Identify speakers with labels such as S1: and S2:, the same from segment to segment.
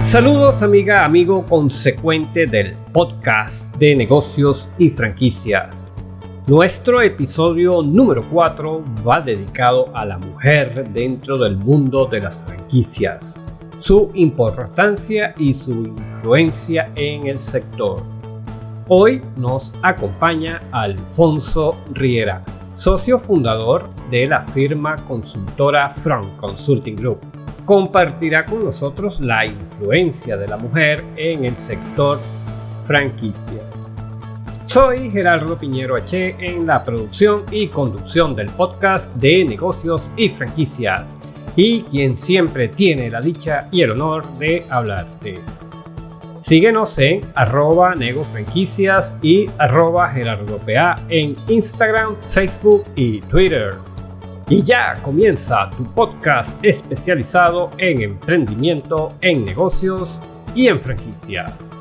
S1: Saludos amiga, amigo consecuente del podcast de negocios y franquicias. Nuestro episodio número 4 va dedicado a la mujer dentro del mundo de las franquicias, su importancia y su influencia en el sector. Hoy nos acompaña Alfonso Riera, socio fundador de la firma consultora Front Consulting Group compartirá con nosotros la influencia de la mujer en el sector franquicias. Soy Gerardo Piñero H en la producción y conducción del podcast de negocios y franquicias y quien siempre tiene la dicha y el honor de hablarte. Síguenos en arroba negofranquicias y arroba gerardopa en Instagram, Facebook y Twitter. Y ya comienza tu podcast especializado en emprendimiento, en negocios y en franquicias.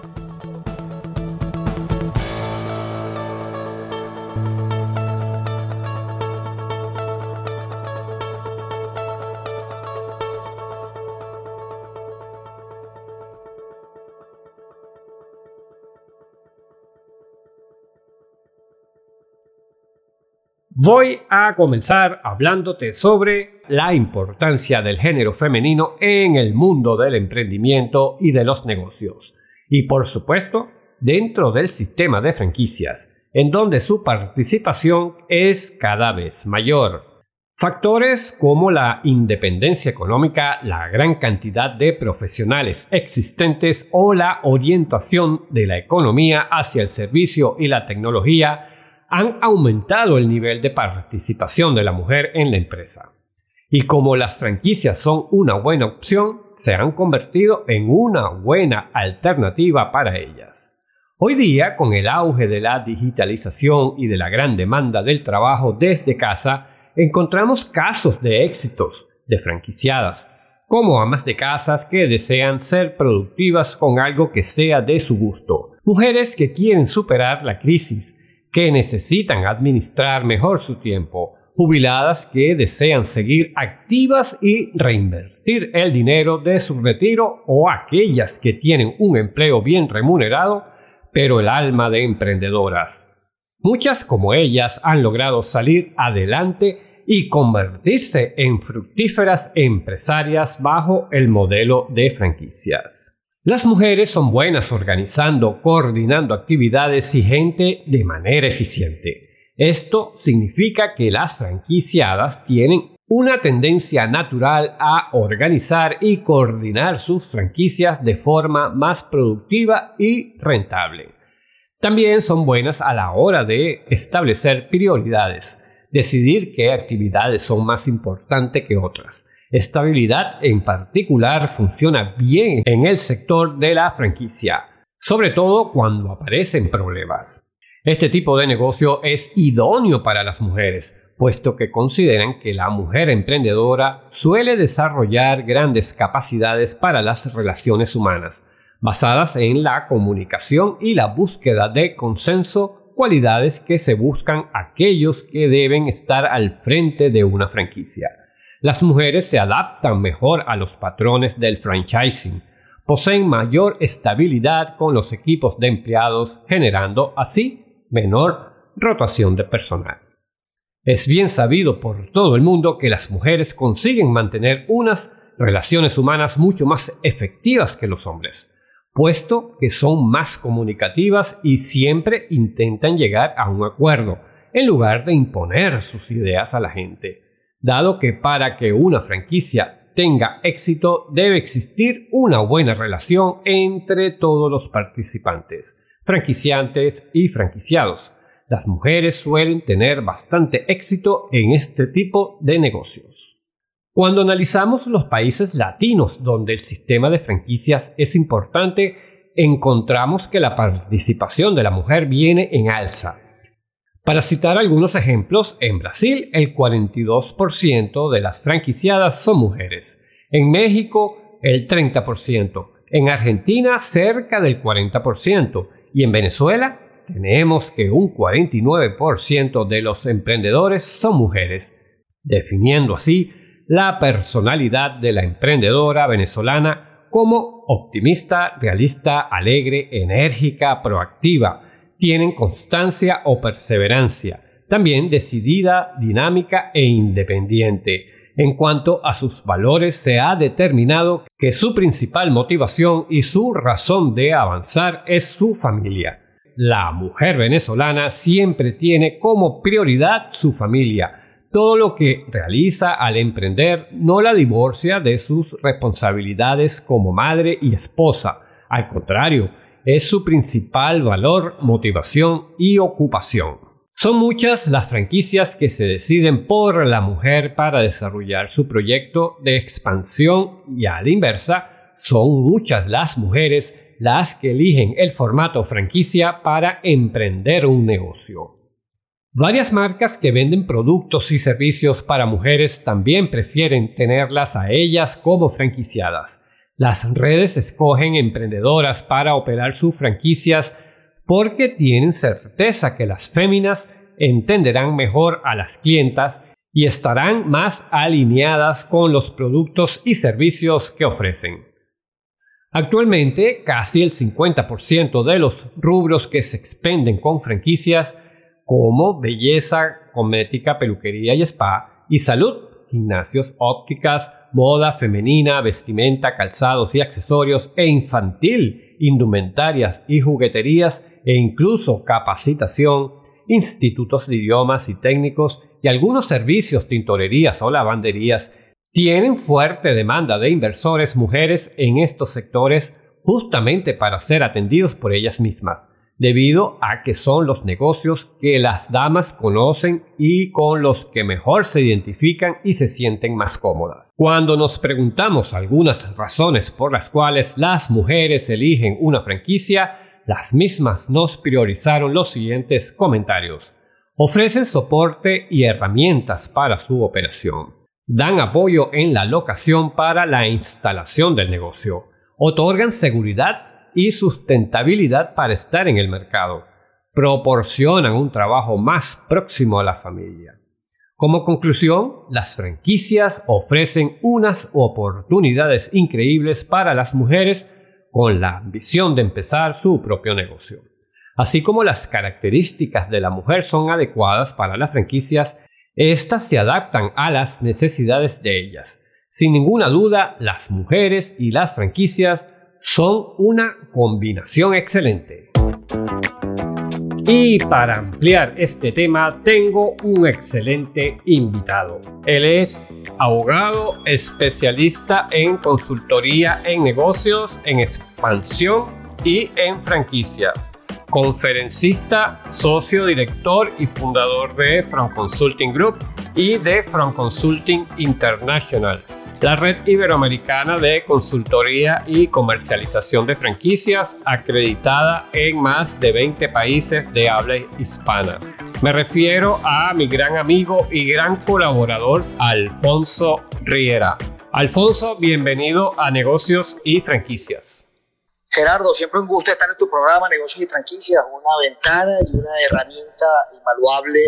S1: Voy a comenzar hablándote sobre la importancia del género femenino en el mundo del emprendimiento y de los negocios. Y por supuesto, dentro del sistema de franquicias, en donde su participación es cada vez mayor. Factores como la independencia económica, la gran cantidad de profesionales existentes o la orientación de la economía hacia el servicio y la tecnología han aumentado el nivel de participación de la mujer en la empresa. Y como las franquicias son una buena opción, se han convertido en una buena alternativa para ellas. Hoy día, con el auge de la digitalización y de la gran demanda del trabajo desde casa, encontramos casos de éxitos de franquiciadas, como amas de casas que desean ser productivas con algo que sea de su gusto, mujeres que quieren superar la crisis, que necesitan administrar mejor su tiempo, jubiladas que desean seguir activas y reinvertir el dinero de su retiro o aquellas que tienen un empleo bien remunerado, pero el alma de emprendedoras. Muchas como ellas han logrado salir adelante y convertirse en fructíferas empresarias bajo el modelo de franquicias. Las mujeres son buenas organizando, coordinando actividades y gente de manera eficiente. Esto significa que las franquiciadas tienen una tendencia natural a organizar y coordinar sus franquicias de forma más productiva y rentable. También son buenas a la hora de establecer prioridades, decidir qué actividades son más importantes que otras Estabilidad en particular funciona bien en el sector de la franquicia, sobre todo cuando aparecen problemas. Este tipo de negocio es idóneo para las mujeres, puesto que consideran que la mujer emprendedora suele desarrollar grandes capacidades para las relaciones humanas, basadas en la comunicación y la búsqueda de consenso, cualidades que se buscan aquellos que deben estar al frente de una franquicia. Las mujeres se adaptan mejor a los patrones del franchising, poseen mayor estabilidad con los equipos de empleados, generando así menor rotación de personal. Es bien sabido por todo el mundo que las mujeres consiguen mantener unas relaciones humanas mucho más efectivas que los hombres, puesto que son más comunicativas y siempre intentan llegar a un acuerdo, en lugar de imponer sus ideas a la gente dado que para que una franquicia tenga éxito debe existir una buena relación entre todos los participantes, franquiciantes y franquiciados. Las mujeres suelen tener bastante éxito en este tipo de negocios. Cuando analizamos los países latinos donde el sistema de franquicias es importante, encontramos que la participación de la mujer viene en alza para citar algunos ejemplos, en Brasil el 42% de las franquiciadas son mujeres, en México el 30%, en Argentina cerca del 40% y en Venezuela tenemos que un 49% de los emprendedores son mujeres, definiendo así la personalidad de la emprendedora venezolana como optimista, realista, alegre, enérgica, proactiva. Tienen constancia o perseverancia. También decidida, dinámica e independiente. En cuanto a sus valores, se ha determinado que su principal motivación y su razón de avanzar es su familia. La mujer venezolana siempre tiene como prioridad su familia. Todo lo que realiza al emprender no la divorcia de sus responsabilidades como madre y esposa. Al contrario, es su principal valor, motivación y ocupación. Son muchas las franquicias que se deciden por la mujer para desarrollar su proyecto de expansión y a la inversa, son muchas las mujeres las que eligen el formato franquicia para emprender un negocio. Varias marcas que venden productos y servicios para mujeres también prefieren tenerlas a ellas como franquiciadas. Las redes escogen emprendedoras para operar sus franquicias porque tienen certeza que las féminas entenderán mejor a las clientas y estarán más alineadas con los productos y servicios que ofrecen. Actualmente, casi el 50% de los rubros que se expenden con franquicias como belleza, cosmética, peluquería y spa, y salud, gimnasios, ópticas, moda femenina, vestimenta, calzados y accesorios, e infantil, indumentarias y jugueterías, e incluso capacitación, institutos de idiomas y técnicos, y algunos servicios, tintorerías o lavanderías. Tienen fuerte demanda de inversores mujeres en estos sectores justamente para ser atendidos por ellas mismas, debido a que son los negocios que las damas conocen y con los que mejor se identifican y se sienten más cómodas. Cuando nos preguntamos algunas razones por las cuales las mujeres eligen una franquicia, las mismas nos priorizaron los siguientes comentarios. Ofrecen soporte y herramientas para su operación dan apoyo en la locación para la instalación del negocio, otorgan seguridad y sustentabilidad para estar en el mercado, proporcionan un trabajo más próximo a la familia. Como conclusión, las franquicias ofrecen unas oportunidades increíbles para las mujeres con la ambición de empezar su propio negocio. Así como las características de la mujer son adecuadas para las franquicias, estas se adaptan a las necesidades de ellas. Sin ninguna duda, las mujeres y las franquicias son una combinación excelente. Y para ampliar este tema tengo un excelente invitado. Él es abogado especialista en consultoría en negocios, en expansión y en franquicia conferencista, socio director y fundador de From Consulting Group y de From Consulting International, la red iberoamericana de consultoría y comercialización de franquicias acreditada en más de 20 países de habla hispana. Me refiero a mi gran amigo y gran colaborador Alfonso Riera. Alfonso, bienvenido a Negocios y Franquicias.
S2: Gerardo, siempre un gusto estar en tu programa Negocios y Franquicias, una ventana y una herramienta invaluable,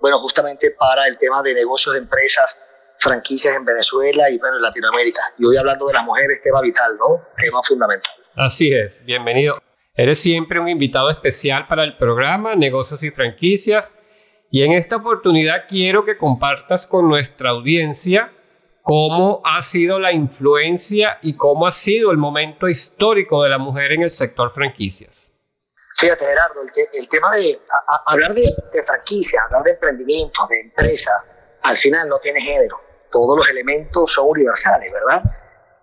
S2: bueno, justamente para el tema de negocios de empresas, franquicias en Venezuela y bueno, en Latinoamérica. Y hoy hablando de las mujeres, tema vital, ¿no? Tema fundamental.
S1: Así es, bienvenido. Eres siempre un invitado especial para el programa Negocios y Franquicias. Y en esta oportunidad quiero que compartas con nuestra audiencia cómo ha sido la influencia y cómo ha sido el momento histórico de la mujer en el sector franquicias.
S2: Fíjate, Gerardo, el, tema de hablar de, de, franquicia, hablar de emprendimiento, de empresa, al final no tiene género. Todos los elementos son universales, ¿verdad?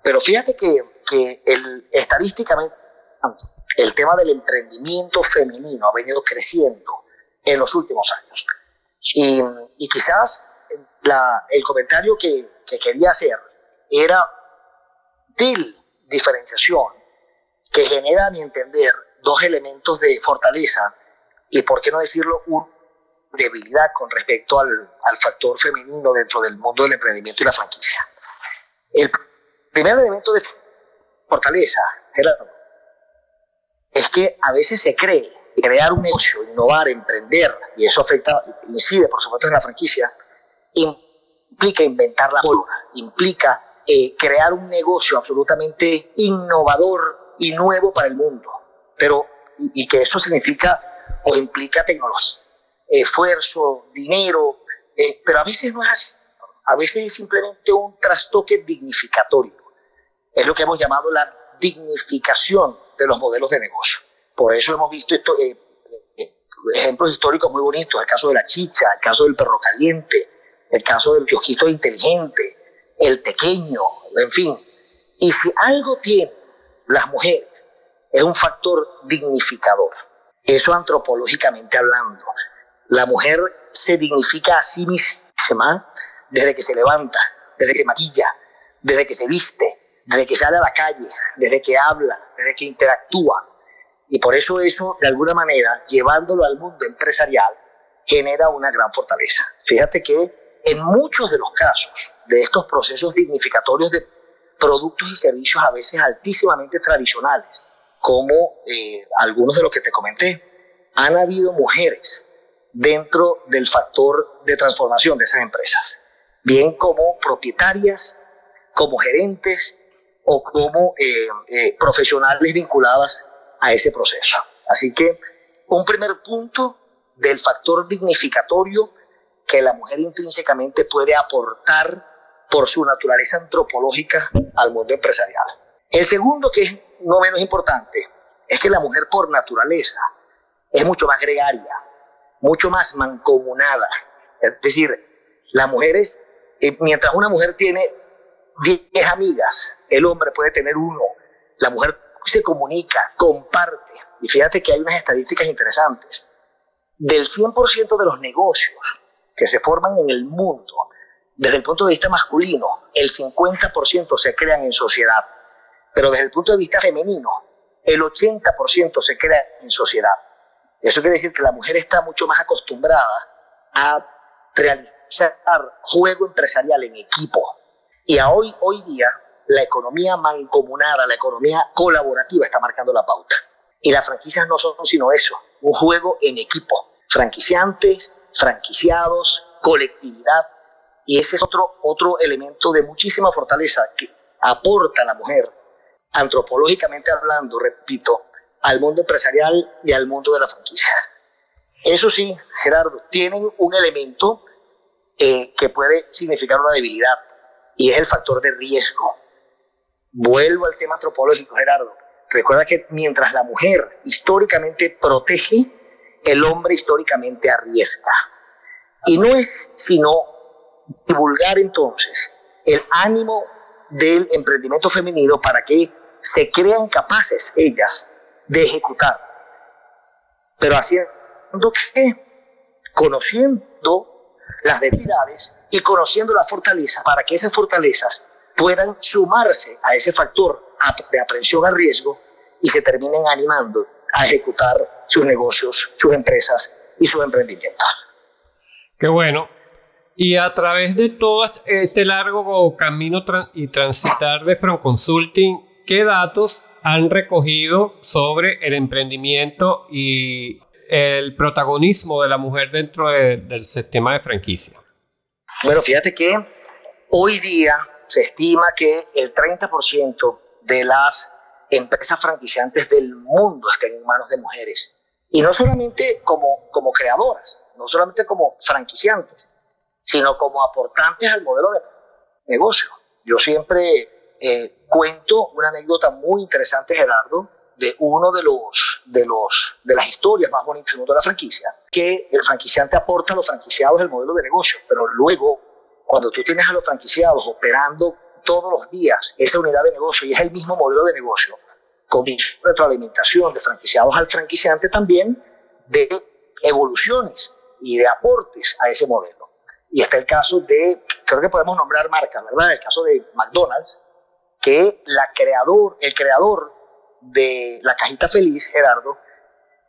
S2: Pero fíjate que, que estadísticamente el tema del emprendimiento femenino ha venido creciendo en los últimos años. Y, y quizás la, el comentario que, que quería hacer era de diferenciación que genera, a mi entender, dos elementos de fortaleza y, por qué no decirlo, una debilidad con respecto al, al factor femenino dentro del mundo del emprendimiento y la franquicia. El primer elemento de fortaleza, Gerardo, es que a veces se cree crear un negocio, innovar, emprender, y eso afecta, incide por supuesto en la franquicia, implica inventar la pólvora, implica eh, crear un negocio absolutamente innovador y nuevo para el mundo. Pero, y, que eso significa o implica tecnología, esfuerzo, dinero, eh, pero a veces no es así. A veces es simplemente un trastoque dignificatorio. Es lo que hemos llamado la dignificación de los modelos de negocio. Por eso hemos visto esto, eh, ejemplos históricos muy bonitos, el caso de la chicha, el caso del perro caliente, el caso del kiosquito inteligente, el pequeño, en fin. Y si algo tienen las mujeres, es un factor dignificador. Eso antropológicamente hablando. La mujer se dignifica a sí misma desde que se levanta, desde que maquilla, desde que se viste, desde que sale a la calle, desde que habla, desde que interactúa. Y por eso eso, de alguna manera, llevándolo al mundo empresarial, genera una gran fortaleza. Fíjate que en muchos de los casos de estos procesos dignificatorios de productos y servicios a veces altísimamente tradicionales, como eh, algunos de los que te comenté, han habido mujeres dentro del factor de transformación de esas empresas, bien como propietarias, como gerentes o como eh, eh, profesionales vinculadas a ese proceso. Así que un primer punto del factor dignificatorio que la mujer intrínsecamente puede aportar por su naturaleza antropológica al mundo empresarial. El segundo, que es no menos importante, es que la mujer por naturaleza es mucho más gregaria, mucho más mancomunada. Es decir, la mujer es, eh, mientras una mujer tiene 10 amigas, el hombre puede tener uno. La mujer se comunica, comparte. Y fíjate que hay unas estadísticas interesantes. Del 100% de los negocios que se forman en el mundo, desde el punto de vista masculino, el 50% se crean en sociedad. Pero desde el punto de vista femenino, el 80% se crea en sociedad. Eso quiere decir que la mujer está mucho más acostumbrada a realizar juego empresarial en equipo. Y a hoy, hoy día, la economía mancomunada, la economía colaborativa está marcando la pauta. Y las franquicias no son sino eso, un juego en equipo. Franquiciantes, franquiciados, colectividad. Y ese es otro, otro elemento de muchísima fortaleza que aporta la mujer, antropológicamente hablando, repito, al mundo empresarial y al mundo de la franquicia. Eso sí, Gerardo, tienen un elemento eh, que puede significar una debilidad y es el factor de riesgo. Vuelvo al tema antropológico, Gerardo. Recuerda que mientras la mujer históricamente protege, el hombre históricamente arriesga. Y no es sino divulgar entonces el ánimo del emprendimiento femenino para que se crean capaces ellas de ejecutar. Pero haciendo que, conociendo las debilidades y conociendo la fortaleza para que esas fortalezas puedan sumarse a ese factor de aprehensión al riesgo y se terminen animando a ejecutar sus negocios, sus empresas y sus emprendimientos.
S1: Qué bueno. Y a través de todo este largo camino y transitar de From Consulting, ¿qué datos han recogido sobre el emprendimiento y el protagonismo de la mujer dentro del sistema de franquicia?
S2: Bueno, fíjate que hoy día se estima que el 30% de las empresas franquiciantes del mundo estén en manos de mujeres. Y no solamente como, como creadoras, no solamente como franquiciantes, sino como aportantes al modelo de negocio. Yo siempre eh, cuento una anécdota muy interesante, Gerardo, de uno de los, de los de las historias más bonitas del mundo de la franquicia, que el franquiciante aporta a los franquiciados el modelo de negocio, pero luego cuando tú tienes a los franquiciados operando todos los días esa unidad de negocio y es el mismo modelo de negocio, con retroalimentación de franquiciados al franquiciante también de evoluciones y de aportes a ese modelo. Y está el caso de, creo que podemos nombrar marcas, ¿verdad? El caso de McDonald's, que la creador, el creador de la cajita feliz, Gerardo,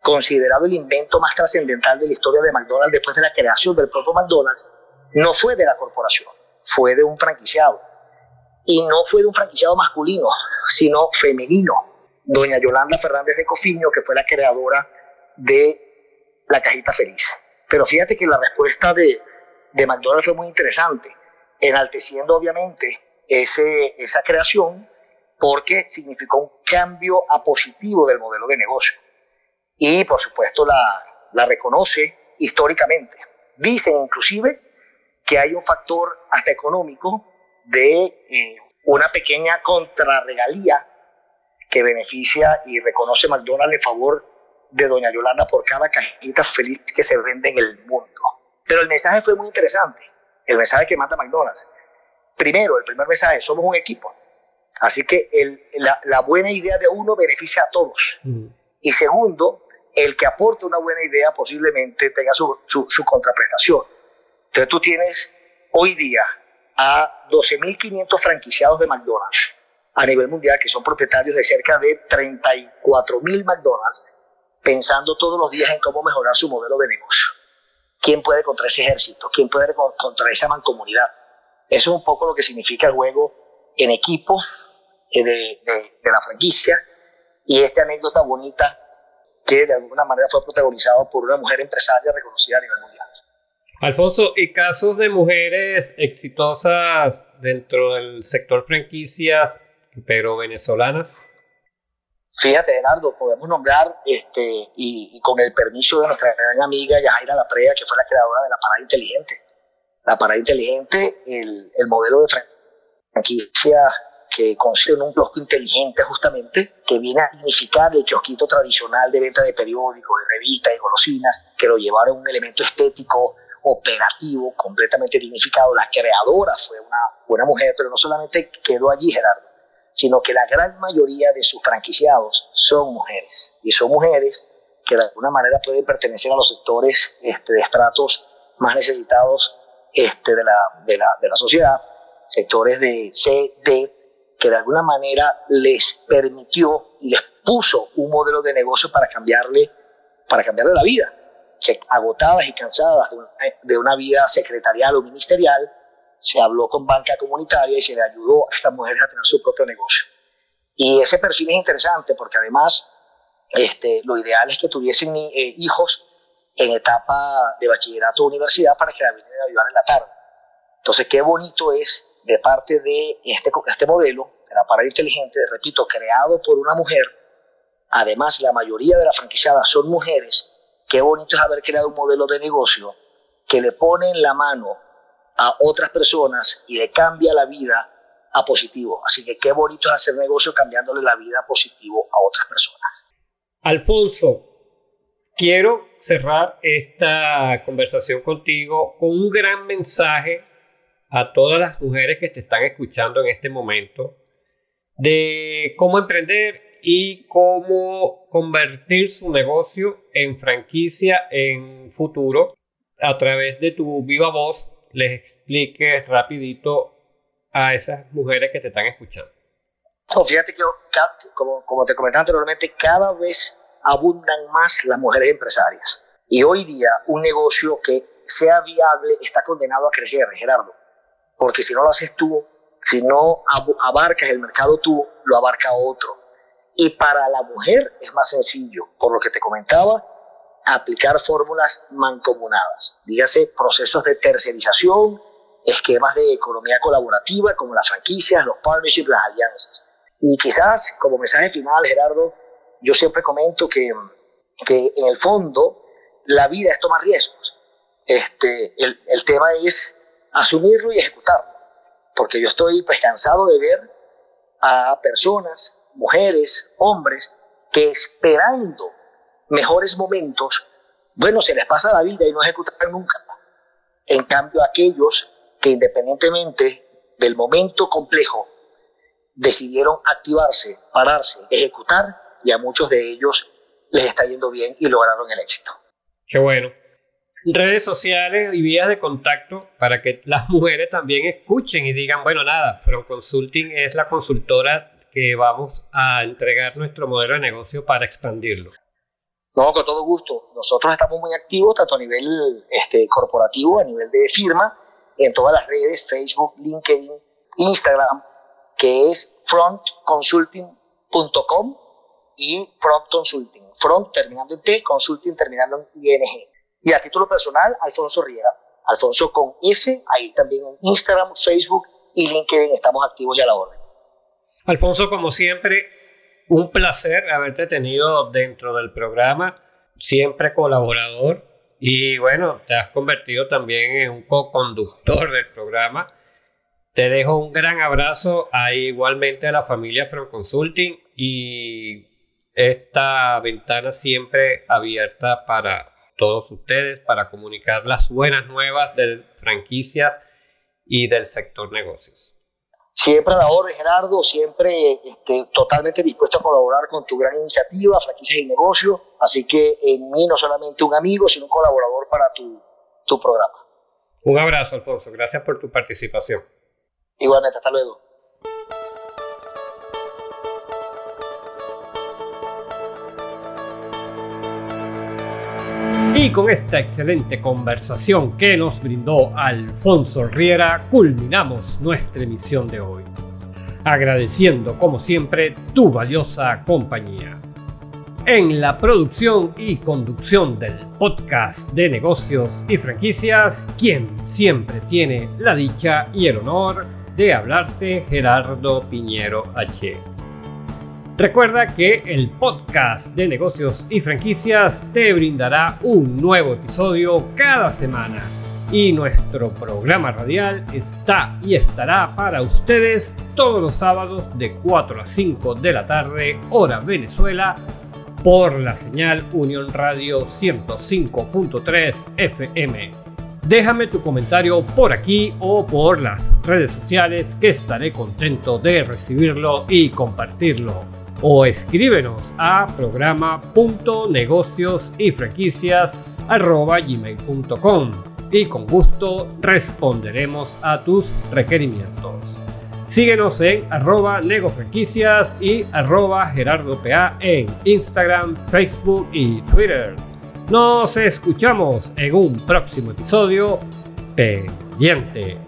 S2: considerado el invento más trascendental de la historia de McDonald's después de la creación del propio McDonald's, no fue de la corporación, fue de un franquiciado. Y no fue de un franquiciado masculino, sino femenino. Doña Yolanda Fernández de Cofiño, que fue la creadora de la cajita feliz. Pero fíjate que la respuesta de, de McDonald's fue muy interesante, enalteciendo obviamente ese, esa creación porque significó un cambio a positivo del modelo de negocio. Y por supuesto la, la reconoce históricamente. Dicen inclusive que hay un factor hasta económico de eh, una pequeña contrarregalía que beneficia y reconoce McDonald's en favor de Doña Yolanda por cada cajita feliz que se vende en el mundo. Pero el mensaje fue muy interesante, el mensaje que manda McDonald's. Primero, el primer mensaje, somos un equipo. Así que el, la, la, buena idea de uno beneficia a todos. Mm. Y segundo, el que aporte una buena idea posiblemente tenga su, su, su contraprestación. Entonces tú tienes hoy día a 12.500 franquiciados de McDonald's a nivel mundial que son propietarios de cerca de 34.000 McDonald's pensando todos los días en cómo mejorar su modelo de negocio. ¿Quién puede contra ese ejército? ¿Quién puede contra esa mancomunidad? Eso es un poco lo que significa el juego en equipo eh, de, de, de la franquicia y esta anécdota bonita que de alguna manera fue protagonizado por una mujer empresaria reconocida a nivel mundial.
S1: Alfonso, ¿y casos de mujeres exitosas dentro del sector franquicias, pero venezolanas?
S2: Fíjate, Gerardo, podemos nombrar, este, y, y, con el permiso de nuestra gran amiga Yajaira Laprea, que fue la creadora de la Parada Inteligente. La Parada Inteligente, el, el modelo de franquicia que consiste en un kiosco inteligente justamente, que viene a significar el kiosquito tradicional de venta de periódicos, de revistas, de golosinas, que lo llevaron a un elemento estético, operativo, completamente dignificado. La creadora fue una buena mujer, pero no solamente quedó allí Gerardo, sino que la gran mayoría de sus franquiciados son mujeres. Y son mujeres que de alguna manera pueden pertenecer a los sectores este, de estratos más necesitados este, de, la, de, la, de la sociedad, sectores de C, D, que de alguna manera les permitió les puso un modelo de negocio para cambiarle, para cambiarle la vida, que agotadas y cansadas de una, de una vida secretarial o ministerial, se habló con banca comunitaria y se le ayudó a estas mujeres a tener su propio negocio. Y ese perfil es interesante porque además este, lo ideal es que tuviesen eh, hijos en etapa de bachillerato o universidad para que la vinieran a ayudar en la tarde. Entonces, qué bonito es de parte de este, este modelo, de la parada inteligente, repito, creado por una mujer, además la mayoría de las franquiciadas son mujeres, qué bonito es haber creado un modelo de negocio que le pone en la mano a otras personas y le cambia la vida a positivo. Así que qué bonito es hacer negocio cambiándole la vida a positivo a otras personas.
S1: Alfonso, quiero cerrar esta conversación contigo con un gran mensaje a todas las mujeres que te están escuchando en este momento de cómo emprender y cómo convertir su negocio en franquicia en futuro a través de tu viva voz les expliques rapidito a esas mujeres que te están escuchando.
S2: fíjate que como, como te comentaba anteriormente, cada vez abundan más las mujeres empresarias. Y hoy día un negocio que sea viable está condenado a crecer, Gerardo porque si no lo haces tú, si no abarcas el mercado tú, lo abarca otro. Y para la mujer es más sencillo, por lo que te comentaba, aplicar fórmulas mancomunadas, dígase procesos de tercerización, esquemas de economía colaborativa como las franquicias, los partnerships, las alianzas. Y quizás como mensaje final, Gerardo, yo siempre comento que, que en el fondo la vida es tomar riesgos. Este, el, el tema es asumirlo y ejecutarlo. Porque yo estoy pues cansado de ver a personas, mujeres, hombres, que esperando mejores momentos, bueno, se les pasa la vida y no ejecutan nunca. En cambio, aquellos que independientemente del momento complejo decidieron activarse, pararse, ejecutar, y a muchos de ellos les está yendo bien y lograron el éxito.
S1: Qué bueno redes sociales y vías de contacto para que las mujeres también escuchen y digan, bueno, nada, From Consulting es la consultora que vamos a entregar nuestro modelo de negocio para expandirlo.
S2: No, con todo gusto. Nosotros estamos muy activos tanto a nivel este, corporativo, a nivel de firma, en todas las redes, Facebook, LinkedIn, Instagram, que es frontconsulting.com y Front Consulting. Front terminando en T, Consulting terminando en ING. Y a título personal, Alfonso Riera. Alfonso con S, ahí también en Instagram, Facebook y LinkedIn estamos activos ya a la orden.
S1: Alfonso, como siempre, un placer haberte tenido dentro del programa, siempre colaborador y bueno, te has convertido también en un co-conductor del programa. Te dejo un gran abrazo a, igualmente a la familia From Consulting y esta ventana siempre abierta para todos ustedes para comunicar las buenas nuevas de franquicias y del sector negocios.
S2: Siempre a la orden, Gerardo, siempre este, totalmente dispuesto a colaborar con tu gran iniciativa, franquicias y negocios. Así que en mí no solamente un amigo, sino un colaborador para tu, tu programa.
S1: Un abrazo, Alfonso. Gracias por tu participación.
S2: Igualmente, hasta luego.
S1: Y con esta excelente conversación que nos brindó Alfonso Riera, culminamos nuestra emisión de hoy. Agradeciendo como siempre tu valiosa compañía. En la producción y conducción del podcast de negocios y franquicias, quien siempre tiene la dicha y el honor de hablarte, Gerardo Piñero H. Recuerda que el podcast de negocios y franquicias te brindará un nuevo episodio cada semana y nuestro programa radial está y estará para ustedes todos los sábados de 4 a 5 de la tarde hora Venezuela por la señal Unión Radio 105.3 FM. Déjame tu comentario por aquí o por las redes sociales que estaré contento de recibirlo y compartirlo o escríbenos a programa.negocios y y con gusto responderemos a tus requerimientos. Síguenos en arroba negofranquicias y arroba gerardopa en Instagram, Facebook y Twitter. Nos escuchamos en un próximo episodio pendiente.